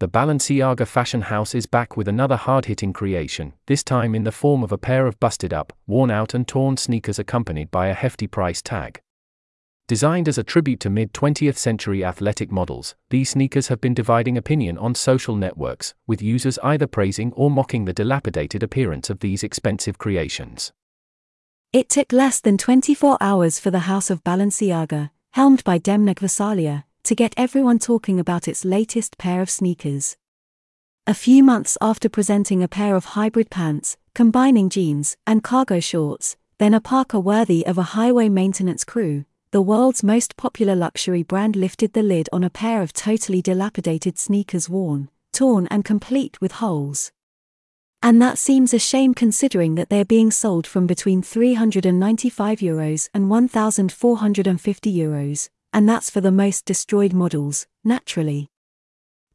the Balenciaga fashion house is back with another hard hitting creation, this time in the form of a pair of busted up, worn out, and torn sneakers accompanied by a hefty price tag. Designed as a tribute to mid 20th century athletic models, these sneakers have been dividing opinion on social networks, with users either praising or mocking the dilapidated appearance of these expensive creations. It took less than 24 hours for the House of Balenciaga, helmed by Demna Gvasalia, to get everyone talking about its latest pair of sneakers. A few months after presenting a pair of hybrid pants, combining jeans and cargo shorts, then a parka worthy of a highway maintenance crew, the world's most popular luxury brand lifted the lid on a pair of totally dilapidated sneakers worn, torn, and complete with holes. And that seems a shame considering that they're being sold from between 395 euros and 1,450 euros, and that's for the most destroyed models, naturally.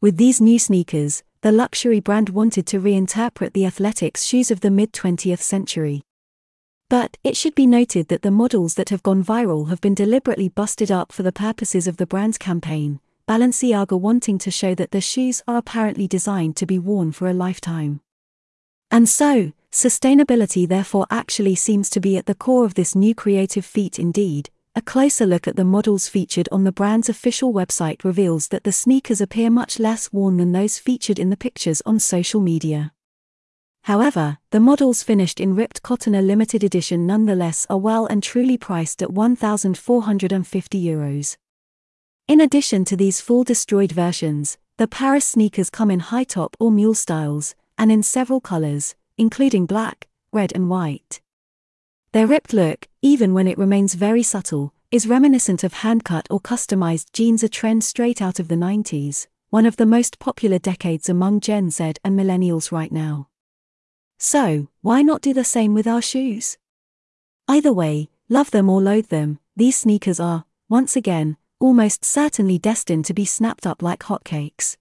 With these new sneakers, the luxury brand wanted to reinterpret the athletics shoes of the mid 20th century. But it should be noted that the models that have gone viral have been deliberately busted up for the purposes of the brand's campaign, Balenciaga wanting to show that the shoes are apparently designed to be worn for a lifetime. And so, sustainability therefore actually seems to be at the core of this new creative feat indeed. A closer look at the models featured on the brand's official website reveals that the sneakers appear much less worn than those featured in the pictures on social media. However, the models finished in ripped cotton a limited edition nonetheless are well and truly priced at 1,450 euros. In addition to these full destroyed versions, the Paris sneakers come in high top or mule styles, and in several colors, including black, red, and white. Their ripped look, even when it remains very subtle, is reminiscent of hand cut or customized jeans, a trend straight out of the 90s, one of the most popular decades among Gen Z and millennials right now. So, why not do the same with our shoes? Either way, love them or loathe them, these sneakers are, once again, almost certainly destined to be snapped up like hotcakes.